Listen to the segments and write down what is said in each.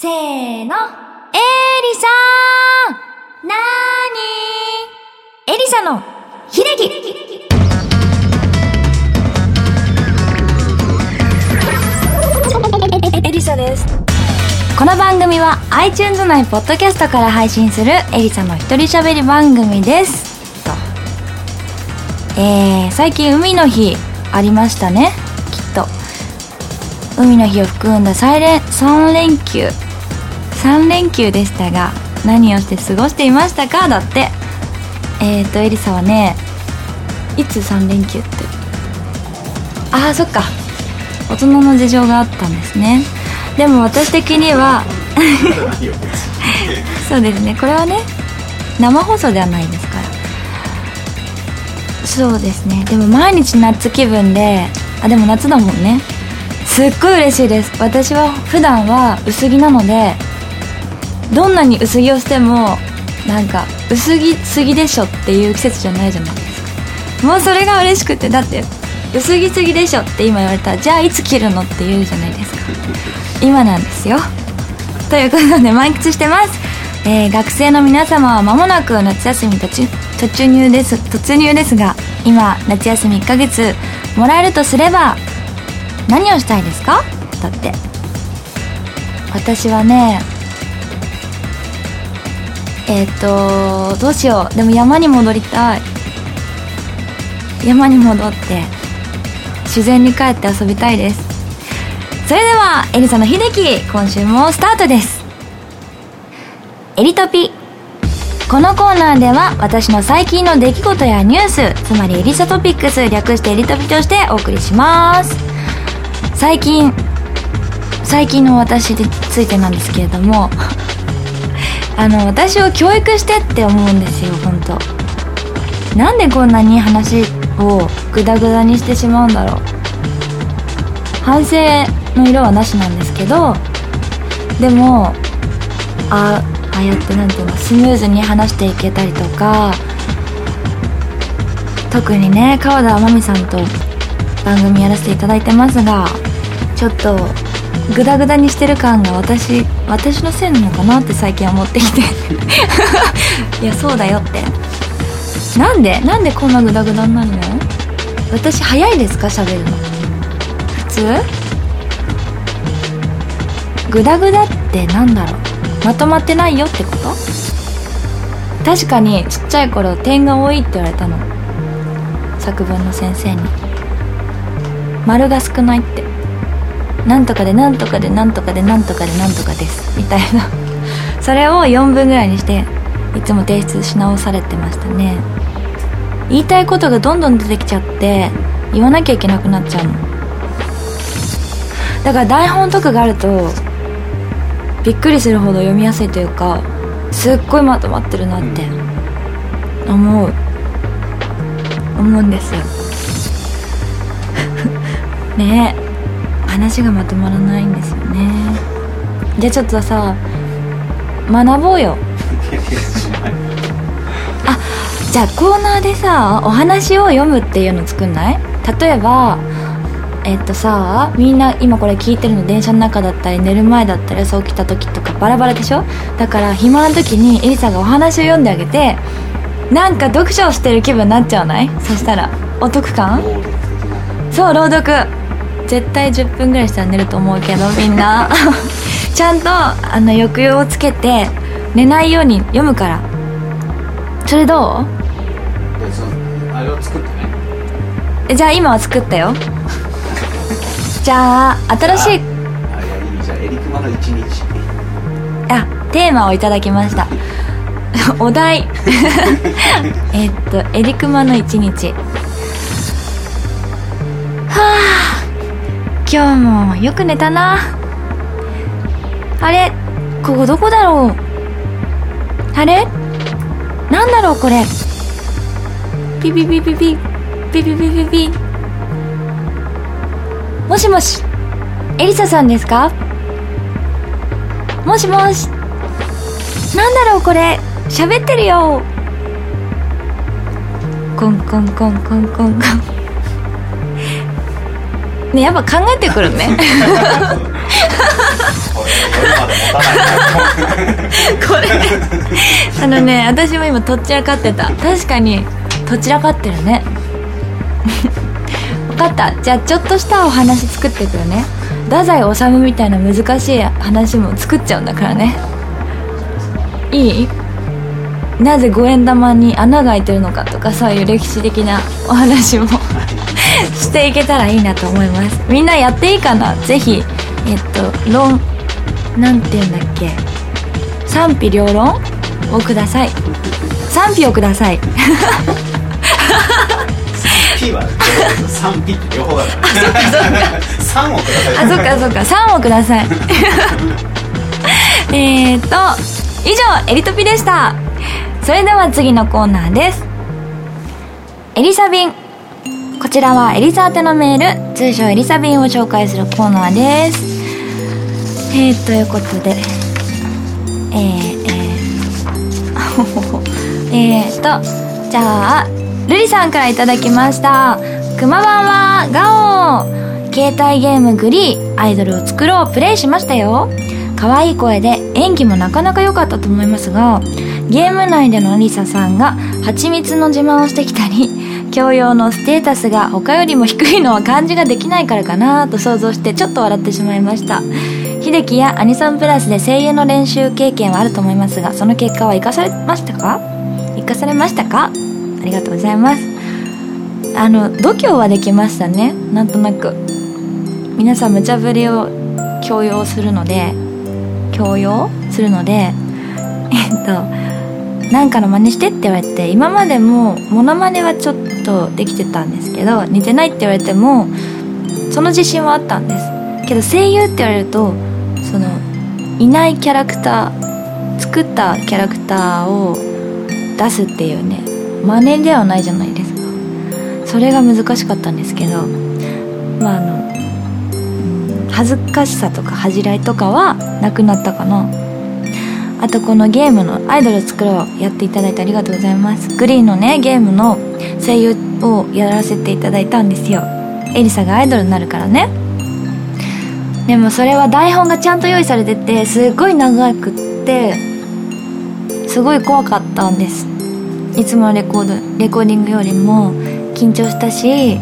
せーの。エリサーなーにエリサの秀樹エリサです。この番組は iTunes 内ポッドキャストから配信するエリサの一人喋り番組です。と。えー、最近海の日ありましたね。きっと。海の日を含んだ3連 ,3 連休3連休でしたが何をして過ごしていましたか？だって。えーとエリサはねいつ3連休って。ああそっか。大人の事情があったんですね。でも私的には そうですね。これはね生放送ではないですから。そうですね。でも毎日夏気分であでも夏だもんね。すっごい嬉しいです。私は普段は薄着なのでどんなに薄着をしてもなんか薄着すぎでしょっていう季節じゃないじゃないですか。もうそれが嬉しくてだって薄着すぎでしょって今言われたらじゃあいつ着るのって言うじゃないですか。今なんですよ。ということで満喫してます、えー学生の皆様は間もなく夏休み途中突入です突入ですが今夏休み1ヶ月もらえるとすれば何をしたいですか？だって。私はねえっ、とどうしよう。でも山に戻りたい。山に戻って自然に帰って遊びたいです。それではエリサの秀樹今週もスタートです。エリトピ。このコーナーでは私の最近の出来事やニュースつまりエリサトピックス略してエリトピとしてお送りします。最近最近の私についてなんですけれどもあの私を教育してって思うんですよ本当。なんでこんなに話をグダグダにしてしまうんだろう。反省の色はなしなんですけどでもあああやってなんていうのスムーズに話していけたりとか特にね川田真美さんと番組やらせていただいてますがちょっとグダグダにしてる感が私私のせいなのかなって最近思ってきて。いやそうだよって。なんでなんでこんなグダグダになるの？私早いですか？喋るの。普通？グダグダってなんだろう？まとまってないよってこと？確かにちっちゃい頃点が多いって言われたの。作文の先生に。丸が少ないって。なんとかでなんとかでなんとかでなんとかでなんとかですみたいな。それを4分ぐらいにしていつも提出し直されてましたね。言いたいことがどんどん出てきちゃって言わなきゃいけなくなっちゃうの。だから台本とかがあるとびっくりするほど読みやすいというかすっごいまとまってるなって思う。思うんですよ。ねえ。話がまとまらないんですよね。じゃあちょっとさ学ぼうよ。あじゃあコーナーでさお話を読むっていうの作んない？例えばえっとさみんな今これ聞いてるの電車の中だったり寝る前だったり朝起きた時とかバラバラでしょ？だから暇な時にエリさんがお話を読んであげてなんか読書をしてる気分になっちゃわない？そしたら。お得感？そう朗読絶対10分ぐらいしたら寝ると思うけどみんな。ちゃんとあの抑揚をつけて寝ないように読むから。それどでそのあれを作ってね。うじゃあ今は作ったよ。じゃあ新しいあいやいいじゃあエリクマの一日。あテーマをいただきました。お題。えっとエリクマの一日今日もよく寝たな。あれここどこだろう？あれ？なんだろうこれ？ピピピピピ。ピピピピピ。もしもしエリサさんですか？もしもし。なんだろうこれ？喋ってるよ。コンコンコンコンコンコン。ねやっぱ考えてくるね。これ あのね私も今とっちらかってた。確かにとちらかってるね。分かった。じゃあちょっとしたお話作ってくるね。太宰治みたいな難しい話も作っちゃうんだからね。いい？なぜ五円玉に穴が開いてるのかとかそういう歴史的なお話も。していけたらいいなと思います。みんなやっていいかな？ぜひえっと論なんて言うんだっけ？賛否両論をください。賛否をください。P は3 P って両方だから。3をください。あそっかそっか。3をください。えっと以上エリトピでした。それでは次のコーナーです。エリサ便こちらはエリサ宛てのメール通称エリサ便を紹介するコーナーです。えー、ということでえー、えー、えーとじゃあルリさんからいただきました。くまばんはガオ携帯ゲームグリーアイドルを作ろうプレイしましたよ。可愛い声で演技もなかなか良かったと思いますがゲーム内でのリサさんが蜂蜜の自慢をしてきたり教養のステータスが他よりも低いのは感じができないからかなと想像してちょっと笑ってしまいました。秀樹やアニソンプラスで声優の練習経験はあると思いますがその結果は生かされましたか？生かされましたか？ありがとうございます。あの度胸はできましたね。なんとなく。皆さん無茶ぶりを強要するので強要するのでえっとなんかの真似してって言われて今までもモノマネはちょっとできてたんですけど似てないって言われてもその自信はあったんです。けど声優って言われるとそのいないキャラクター作ったキャラクターを出すっていうね真似ではないじゃないですか。それが難しかったんですけどまああの恥ずかしさとか恥じらいとかはなくなったかな。あとこのゲームの「アイドル作ろう」やっていただいてありがとうございます。グリーンのねゲームの声優をやらせていただいたんですよ。エリサがアイドルになるからね。でもそれは台本がちゃんと用意されててすっごい長くってすごい怖かったんです。いつものレコードレコーディングよりも緊張したし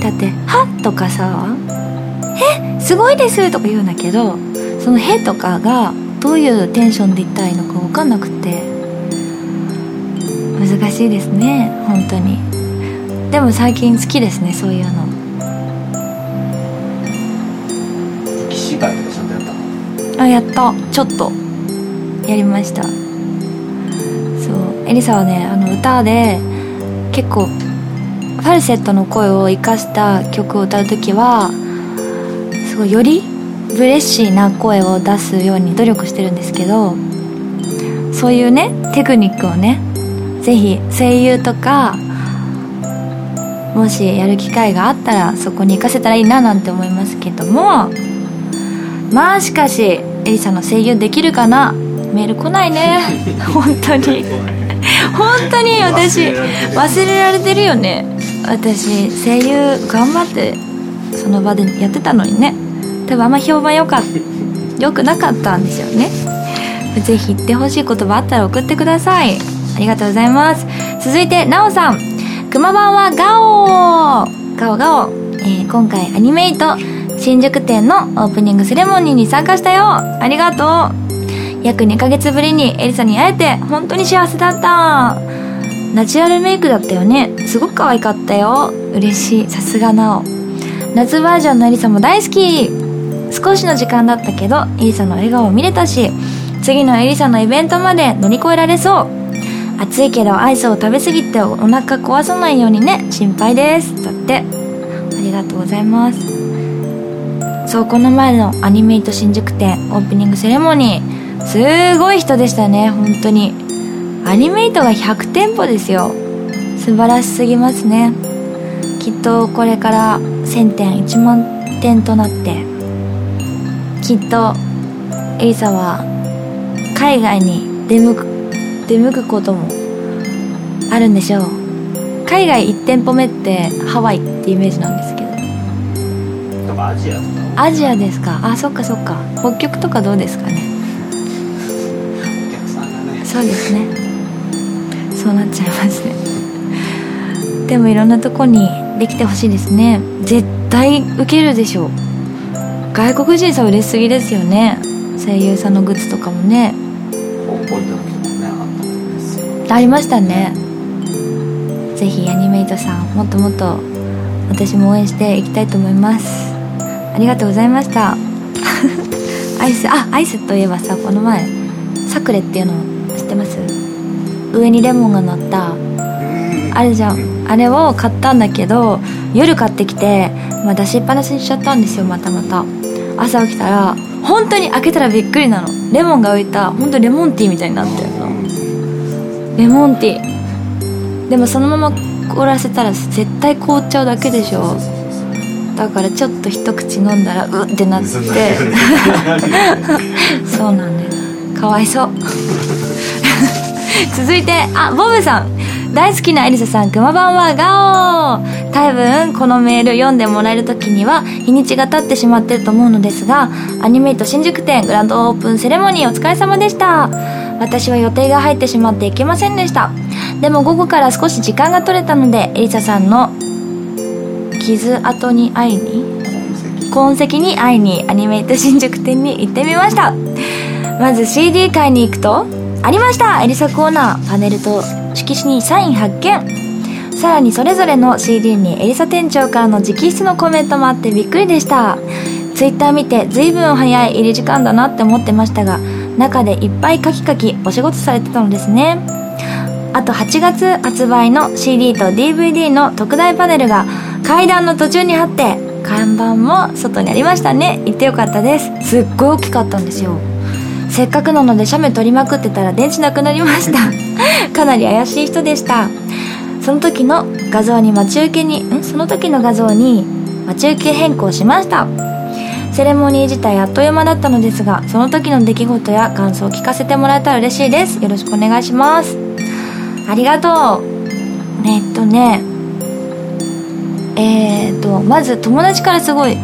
だって「は」とかさ「え？すごいです」とか言うんだけどその「へ」とかがどういうテンションで言ったらいいのか分かんなくて。難しいですね本当に。でも最近好きですねそういうの。騎士会とかちゃんとやったの？あやった。ちょっと。やりました。そう。エリサはねあの歌で結構ファルセットの声を生かした曲を歌う時はすごいよりブレッシーな声を出すように努力してるんですけどそういうねテクニックをねぜひ声優とかもしやる機会があったらそこに行かせたらいいななんて思いますけどもまあしかしエリさんの声優できるかな？メール来ないね。本当に。本当に私忘れられてるよね。私声優頑張ってその場でやってたのにね多分あんま評判良かった良くなかったんですよね。ぜひ言ってほしい言葉あったら送ってください。ありがとうございます。続いてなおさん。くま版はガオガオガオ、えー、今回アニメイト新宿店のオープニングセレモニーに参加したよ。ありがとう。約2ヶ月ぶりにエリサに会えて本当に幸せだった。ナチュラルメイクだったよね。すごく可愛かったよ。嬉しい。さすがなお。夏バージョンのエリサも大好き。少しの時間だったけどエリサの笑顔を見れたし次のエリサのイベントまで乗り越えられそう。暑いけどアイスを食べ過ぎてお腹壊さないようにね心配です。だってありがとうございます。そうこの前のアニメイト新宿店オープニングセレモニーすごい人でしたね本当に。アニメイトが100店舗ですよ。素晴らしすぎますね。きっとこれから1000点1万点となってきっとエリサは海外に出向く出向くこともあるんでしょう。海外1店舗目ってハワイってイメージなんですけど。アジア。アジアですか？あそっかそっか。北極とかどうですかね？ね。そうですね。そうなっちゃいますね。でもいろんなとこにできてほしいですね。絶対受けるでしょう外国人さん嬉しすぎですよね。声優さんのグッズとかもね。時もねあったんですよ。ありましたね。ぜひアニメイトさんもっともっと私も応援していきたいと思います。ありがとうございました。アイスあアイスといえばさこの前サクレっていうの知ってます？上にレモンが乗ったあれじゃん。あれを買ったんだけど夜買ってきて、まあ、出しっぱなしにしちゃったんですよまたまた朝起きたら本当に開けたらびっくりなの。レモンが浮いた本当レモンティーみたいになってるの。レモンティー。でもそのまま凍らせたら絶対凍っちゃうだけでしょ。だからちょっと一口飲んだらうってなって。そうなんですかわいそう。続いてあボブさん。大好きなエリサさんくまばんはガオー多分このメール読んでもらえる時には日にちが経ってしまってると思うのですがアニメイト新宿店グランドオープンセレモニーお疲れ様でした。私は予定が入ってしまって行けませんでした。でも午後から少し時間が取れたのでエリサさんの傷跡に会いに痕跡に会いにアニメイト新宿店に行ってみました。まず CD 買いに行くとありました。エリサコーナーパネルと色紙にサイン発見。さらにそれぞれの CD にエリサ店長からの直筆のコメントもあってびっくりでした。ツイッター見て随分早い入り時間だなって思ってましたが中でいっぱいカキカキお仕事されてたのですね。あと8月発売の CD と DVD の特大パネルが階段の途中にあって看板も外にありましたね。行ってよかったです。すっごい大きかったんですよ。せっかくなので写メ撮りまくってたら電池なくなりました。かなり怪しい人でした。その時の画像に待ち受けにん？その時の画像に待ち受け変更しました。セレモニー自体あっという間だったのですがその時の出来事や感想を聞かせてもらえたら嬉しいです。よろしくお願いします。ありがとう。えっとねえー、っとまず友達からすごい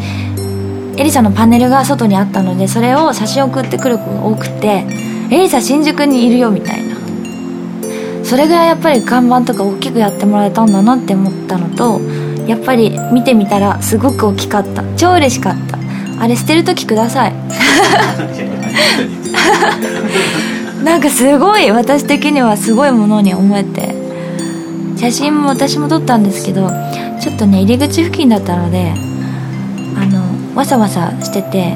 エリサのパネルが外にあったのでそれを写真送ってくる子が多くて「エリサ新宿にいるよ」みたいな。それぐらいやっぱり看板とか大きくやってもらえたんだなって思ったのとやっぱり見てみたらすごく大きかった。超嬉しかった。あれ捨てる時ください。なんかすごい私的にはすごいものに思えて。写真も私も撮ったんですけどちょっとね入り口付近だったのであのわさわさしてて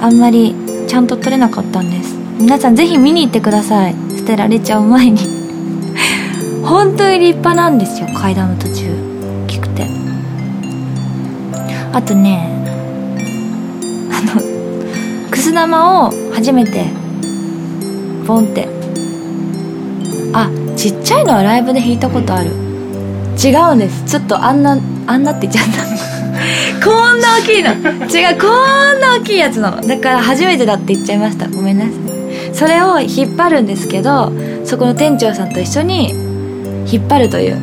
あんまりちゃんと撮れなかったんです。皆さんぜひ見に行ってください。捨てられちゃう前に本当に立派なんですよ階段の途中。大きくて。あとねあのくす玉を初めてポンって。あちっちゃいのはライブで弾いたことある。違うんです。ちょっとあんなあんなって言っちゃった。こんな大きいの。違うこんな大きいやつの。だから初めてだって言っちゃいました。ごめんなさい。それを引っ張るんですけどそこの店長さんと一緒に引っ張るという。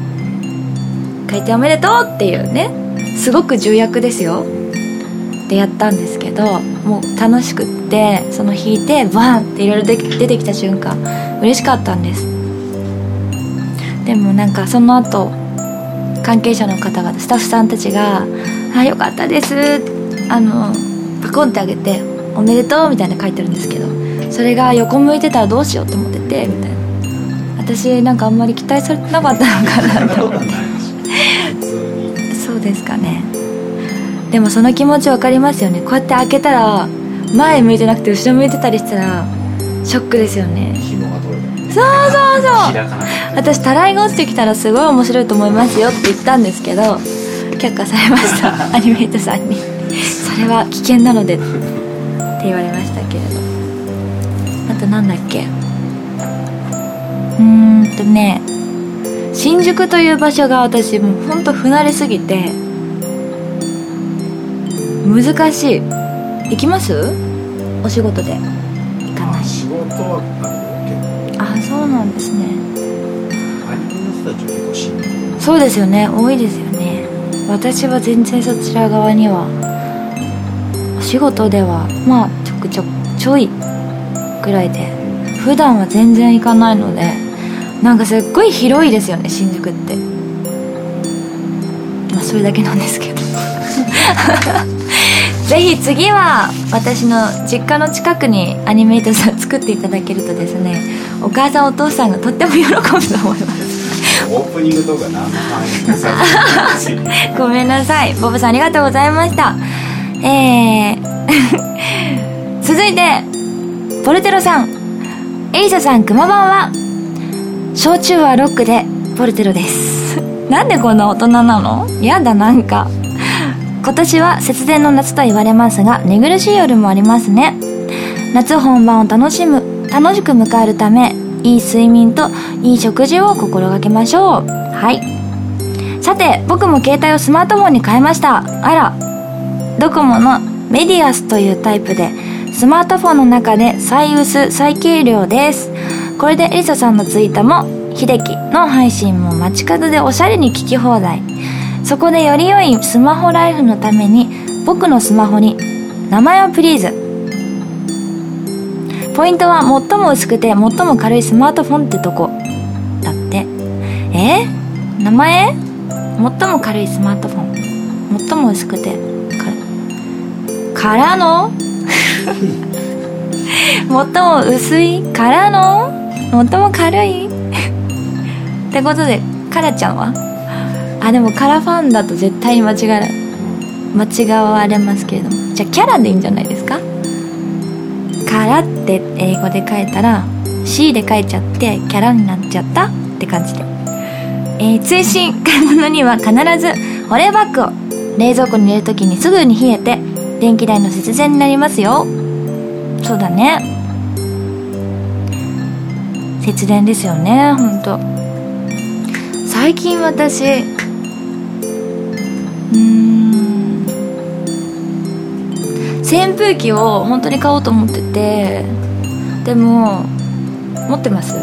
開店おめでとうっていうね。すごく重役ですよ。でやったんですけどもう楽しくってその弾いてバンっていろいろ出てきた瞬間嬉しかったんです。でもなんかその後関係者の方々スタッフさんたちが「あよかったです」あのパコンってあげて「おめでとう」みたいな書いてるんですけどそれが横向いてたらどうしようって思っててみたいな。私なんかあんまり期待されてなかったのかなと思って。そうですかね。でもその気持ち分かりますよね。こうやって開けたら前向いてなくて後ろ向いてたりしたらショックですよね。そうそうそう。私たらいが落ちてきたらすごい面白いと思いますよって言ったんですけど却下されました。アニメイトさんに。それは危険なのでって言われましたけれど。あとなんだっけ？うーんとね新宿という場所が私もうほんと不慣れすぎて難しい。行きます？お仕事で。行かない。仕事はあそうなんですね。そうですよね。多いですよね。私は全然そちら側にはお仕事ではまあちょくちょくちょいぐらいで普段は全然行かないのでなんかすっごい広いですよね新宿って。まあそれだけなんですけど。ぜひ次は私の実家の近くにアニメイトさん作っていただけるとですねお母さんお父さんがとっても喜ぶと思います。オープニングとか何の反映もごめんなさい。ボブさんありがとうございました。えー 続いてポルテロさんエイサさんくまばんは。焼酎はロックでポルテロです。なんでこんな大人なの？やだなんか。今年は節電の夏と言われますが寝苦しい夜もありますね。夏本番を楽しむ楽しく迎えるためいい睡眠といい食事を心がけましょう。はい。さて僕も携帯をスマートフォンに変えました。あら。ドコモのメディアスというタイプでスマートフォンの中で最薄最軽量です。これでエリサさんのツイートも秀樹の配信も街角でおしゃれに聞き放題。そこでより良いスマホライフのために僕のスマホに名前をプリーズ。ポイントは最も薄くて最も軽いスマートフォンってとこ。だって。え？名前？最も軽いスマートフォン。最も薄くて。からの？最 も薄いからの？最も軽い？ってことでカラちゃんは？あでもカラファンだと絶対に間違え間違われますけれども。じゃあキャラでいいんじゃないですか？カラって英語で書いたら C で書いちゃってキャラになっちゃった？って感じで。えー、追伸買い物には必ず保冷バッグを冷蔵庫に入れる時にすぐに冷えて電気代の節電になりますよ。そうだね。節電ですよねほんと最近私うん扇風機を本当に買おうと思っててでも持ってます？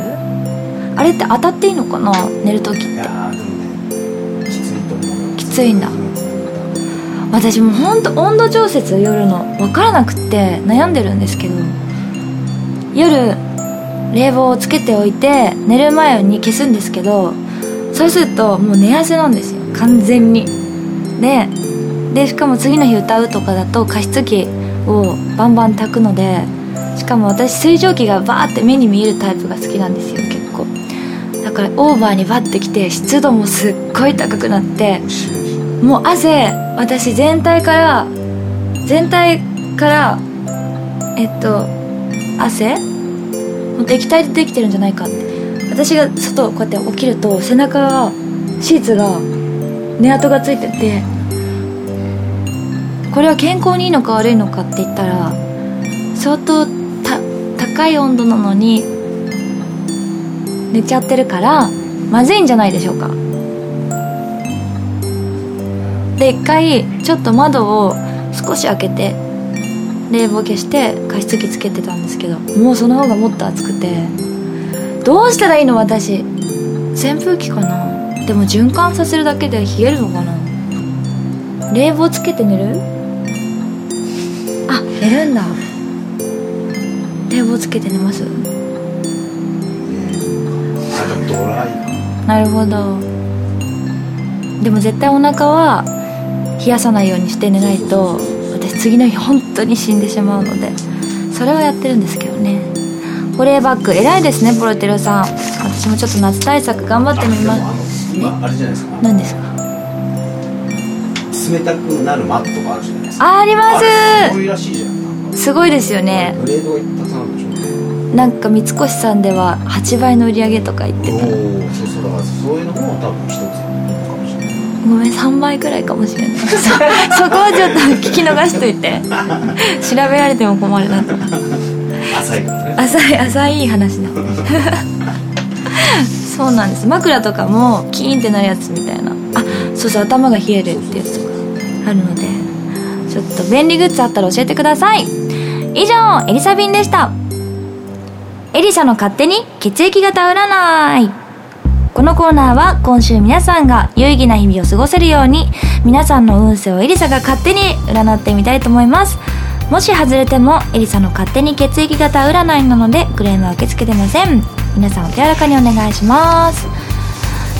あれって当たっていいのかな寝る時って？いやでもねきついと思うきついんだ私も本当温度調節夜の分からなくって悩んでるんですけど夜冷房をつけておいて寝る前に消すんですけどそうするともう寝汗なんですよ。完全に。ででしかも次の日歌うとかだと加湿器をバンバン炊くのでしかも私水蒸気がバーって目に見えるタイプが好きなんですよ結構。だからオーバーにバッてきて湿度もすっごい高くなってもう汗私全体から全体からえっと汗？もう液体でできてるんじゃないかって。私が外こうやって起きると背中がシーツが寝跡がついててこれは健康にいいのか悪いのかって言ったら相当高い温度なのに寝ちゃってるからまずいんじゃないでしょうか。で一回ちょっと窓を少し開けて冷房消して加湿器つけてたんですけどもうその方がもっと暑くてどうしたらいいの私？扇風機かな？でも循環させるだけで冷えるのかな？冷房つけて寝る？あ寝るんだ。冷房つけて寝ます。なるほど。でも絶対お腹は冷やさないようにして寝ないと私次の日本当に死んでしまうのでそれをやってるんですけどね。保冷バッグ偉いですねポロテロさん。私もちょっと夏対策頑張ってみます。今あれじゃないですか。何ですか？冷たくなるマットがあるじゃないですか。ああります。すごいらしいじゃん。すごいですよね。グレードがたくさんあるでしょなんか三越さんでは8倍の売り上げとか言ってた。そうそうだからそういうのも多分一つごめん3倍くらいかもしれない。そ そこはちょっと聞き逃しといて。調べられても困るなと。浅いからね。浅い浅い話だ。そうなんです。枕とかもキーンってなるやつみたいな。あそうそう頭が冷えるってやつとかあるので。ちょっと便利グッズあったら教えてください。以上エリサビンでした。エリサの勝手に血液型占いこのコーナーは今週皆さんが有意義な日々を過ごせるように皆さんの運勢をエリサが勝手に占ってみたいと思います。もし外れてもエリサの勝手に血液型占いなのでクレームは受け付けてません。皆さんお手柔らかにお願いします。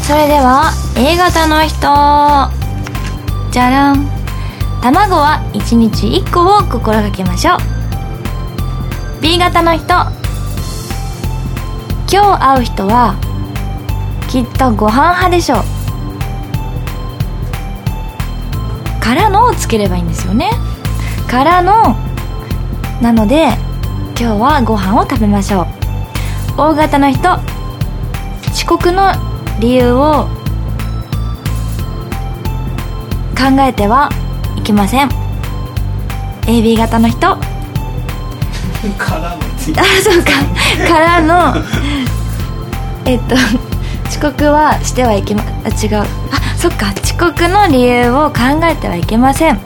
それでは A 型の人。じゃらん。卵は1日1個を心がけましょう。B 型の人。今日会う人はきっとご飯派でしょう。からのをつければいいんですよね。からの。なので今日はご飯を食べましょう。O 型の人遅刻の理由を考えてはいけません。AB 型の人。からのついあそうか。からの。えっと遅刻はしてはいけまあ違う。あそっか。遅刻の理由を考えてはいけません。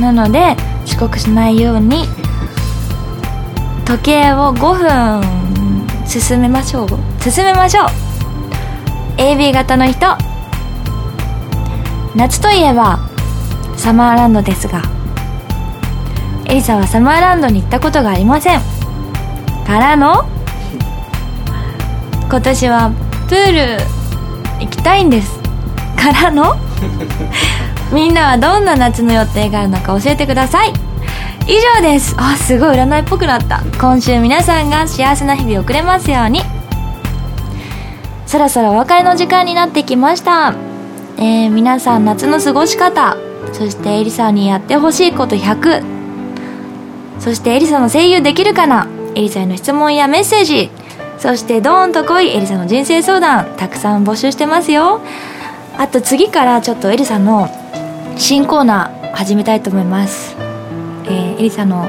なので遅刻しないように時計を5分進めましょう。進めましょう。AB 型の人。夏といえばサマーランドですが。エリサはサマーランドに行ったことがありません。からの 今年はプール行きたいんですからの？みんなはどんな夏の予定があるのか教えてください。以上です。あすごい占いっぽくなった。今週皆さんが幸せな日々を送れますように。そろそろお別れの時間になってきました。えー、皆さん夏の過ごし方そしてエリサにやってほしいこと100そしてエリサの声優できるかな？エリサへの質問やメッセージそしてドーンと来いエリサの人生相談たくさん募集してますよ。あと次からちょっとエリサの新コーナー始めたいと思います。えー、エリサの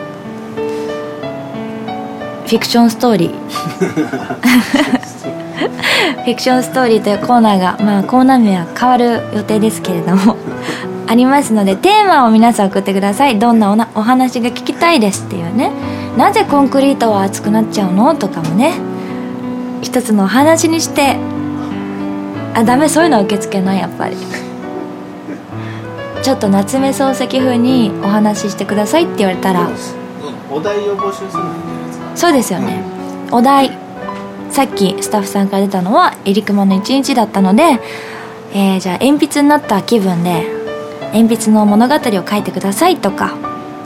フィクションストーリー。フィクションストーリーというコーナーが、まあ、コーナー名は変わる予定ですけれども ありますのでテーマを皆さん送ってください。どんなおなお話が聞きたいですっていうね。なぜコンクリートは熱くなっちゃうの？とかもね一つのお話にしてあダメそういうのは受け付けないやっぱり。ちょっと夏目漱石風にお話ししてくださいって言われたら。お題を募集するそうですよね、お題さっきスタッフさんから出たのは「えりくまの一日」だったので、えー、じゃあ鉛筆になった気分で鉛筆の物語を書いてくださいとか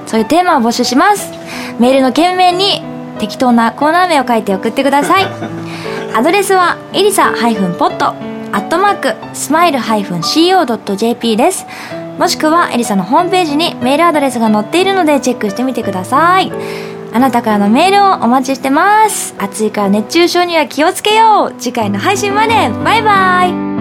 そういうテーマを募集します。メールの件名に適当なコーナー名を書いて送ってください。アドレスはエリサ -pot アットマークスマイル -co.jp です。もしくはエリサのホームページにメールアドレスが載っているのでチェックしてみてください。あなたからのメールをお待ちしてます。暑いから熱中症には気をつけよう。次回の配信まで。バイバイ